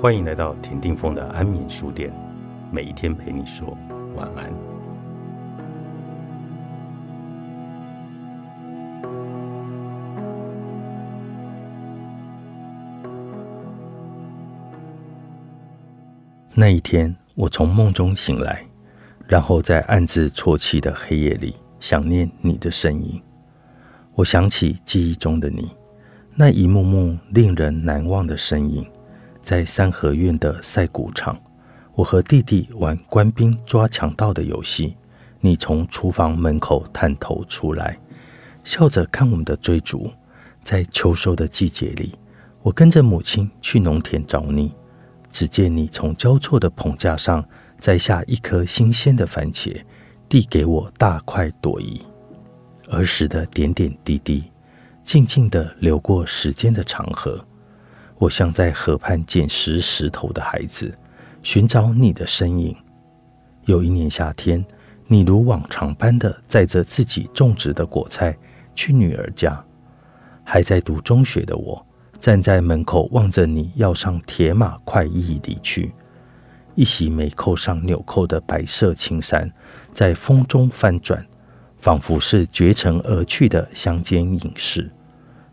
欢迎来到田定峰的安眠书店，每一天陪你说晚安。那一天，我从梦中醒来，然后在暗自啜泣的黑夜里，想念你的身影。我想起记忆中的你，那一幕幕令人难忘的身影。在三合院的赛谷场，我和弟弟玩官兵抓强盗的游戏。你从厨房门口探头出来，笑着看我们的追逐。在秋收的季节里，我跟着母亲去农田找你。只见你从交错的棚架上摘下一颗新鲜的番茄，递给我大快朵颐。儿时的点点滴滴，静静地流过时间的长河。我像在河畔捡拾石头的孩子，寻找你的身影。有一年夏天，你如往常般的载着自己种植的果菜去女儿家。还在读中学的我，站在门口望着你要上铁马快意离去。一袭没扣上纽扣的白色青衫在风中翻转，仿佛是绝尘而去的乡间隐士。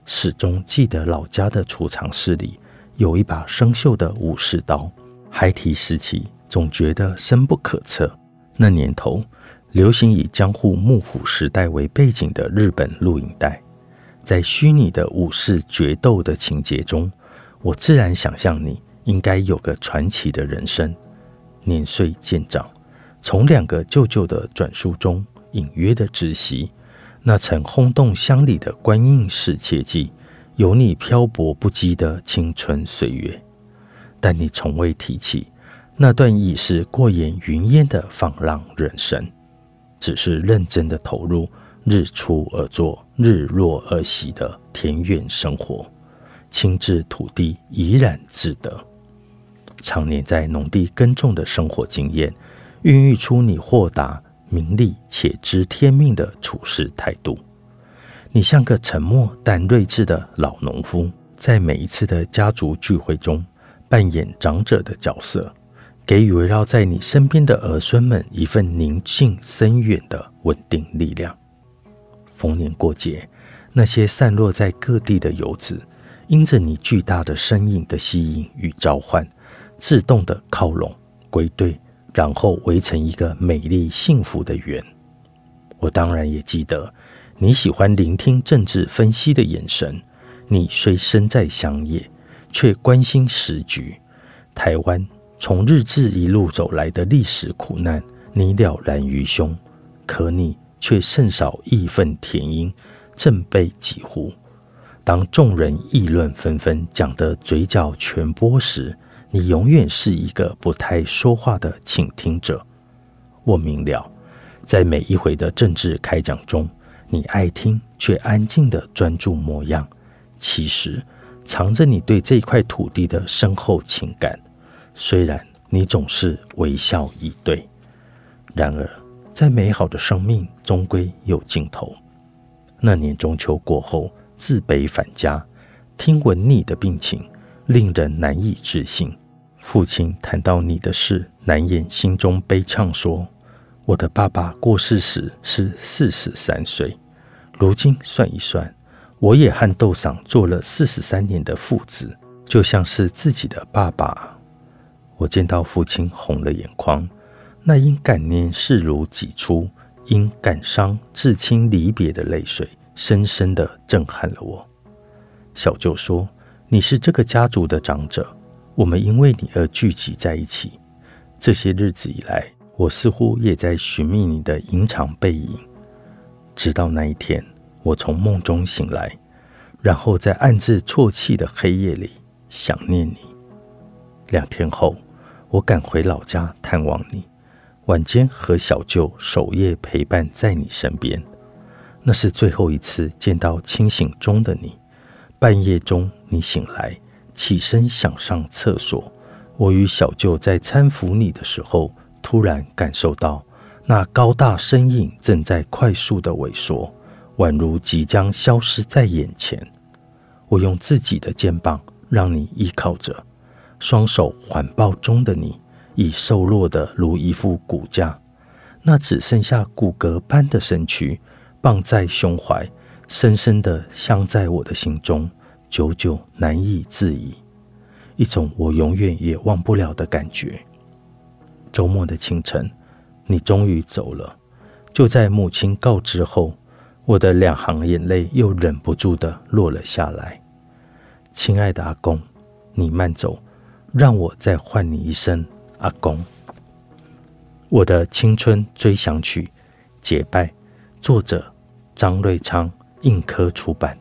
始终记得老家的储藏室里有一把生锈的武士刀。孩提时期总觉得深不可测。那年头流行以江户幕府时代为背景的日本录影带，在虚拟的武士决斗的情节中，我自然想象你应该有个传奇的人生。年岁渐长，从两个舅舅的转述中隐约的知悉。那曾轰动乡里的观音式切记，有你漂泊不羁的青春岁月，但你从未提起那段已是过眼云烟的放浪人生，只是认真的投入日出而作、日落而息的田园生活，亲至土地怡然自得，常年在农地耕种的生活经验，孕育出你豁达。名利且知天命的处事态度，你像个沉默但睿智的老农夫，在每一次的家族聚会中扮演长者的角色，给予围绕在你身边的儿孙们一份宁静深远的稳定力量。逢年过节，那些散落在各地的游子，因着你巨大的身影的吸引与召唤，自动的靠拢归队。然后围成一个美丽幸福的圆。我当然也记得你喜欢聆听政治分析的眼神。你虽身在乡野，却关心时局。台湾从日治一路走来的历史苦难，你了然于胸。可你却甚少义愤填膺，振臂疾呼。当众人议论纷纷，讲得嘴角全波时，你永远是一个不太说话的倾听者。我明了，在每一回的政治开讲中，你爱听却安静的专注模样，其实藏着你对这块土地的深厚情感。虽然你总是微笑以对，然而，在美好的生命终归有尽头。那年中秋过后，自北返家，听闻你的病情。令人难以置信。父亲谈到你的事，难掩心中悲怆，说：“我的爸爸过世时是四十三岁，如今算一算，我也和豆嫂做了四十三年的父子，就像是自己的爸爸。”我见到父亲红了眼眶，那因感念视如己出，因感伤至亲离别的泪水，深深的震撼了我。小舅说。你是这个家族的长者，我们因为你而聚集在一起。这些日子以来，我似乎也在寻觅你的隐藏背影。直到那一天，我从梦中醒来，然后在暗自啜泣的黑夜里想念你。两天后，我赶回老家探望你，晚间和小舅守夜陪伴在你身边。那是最后一次见到清醒中的你。半夜中，你醒来，起身想上厕所。我与小舅在搀扶你的时候，突然感受到那高大身影正在快速的萎缩，宛如即将消失在眼前。我用自己的肩膀让你依靠着，双手环抱中的你，已瘦弱的如一副骨架，那只剩下骨骼般的身躯，傍在胸怀，深深的镶在我的心中，久久难以自已，一种我永远也忘不了的感觉。周末的清晨，你终于走了。就在母亲告知后，我的两行眼泪又忍不住的落了下来。亲爱的阿公，你慢走，让我再唤你一声阿公。我的青春追想曲，结拜，作者张瑞昌，印科出版。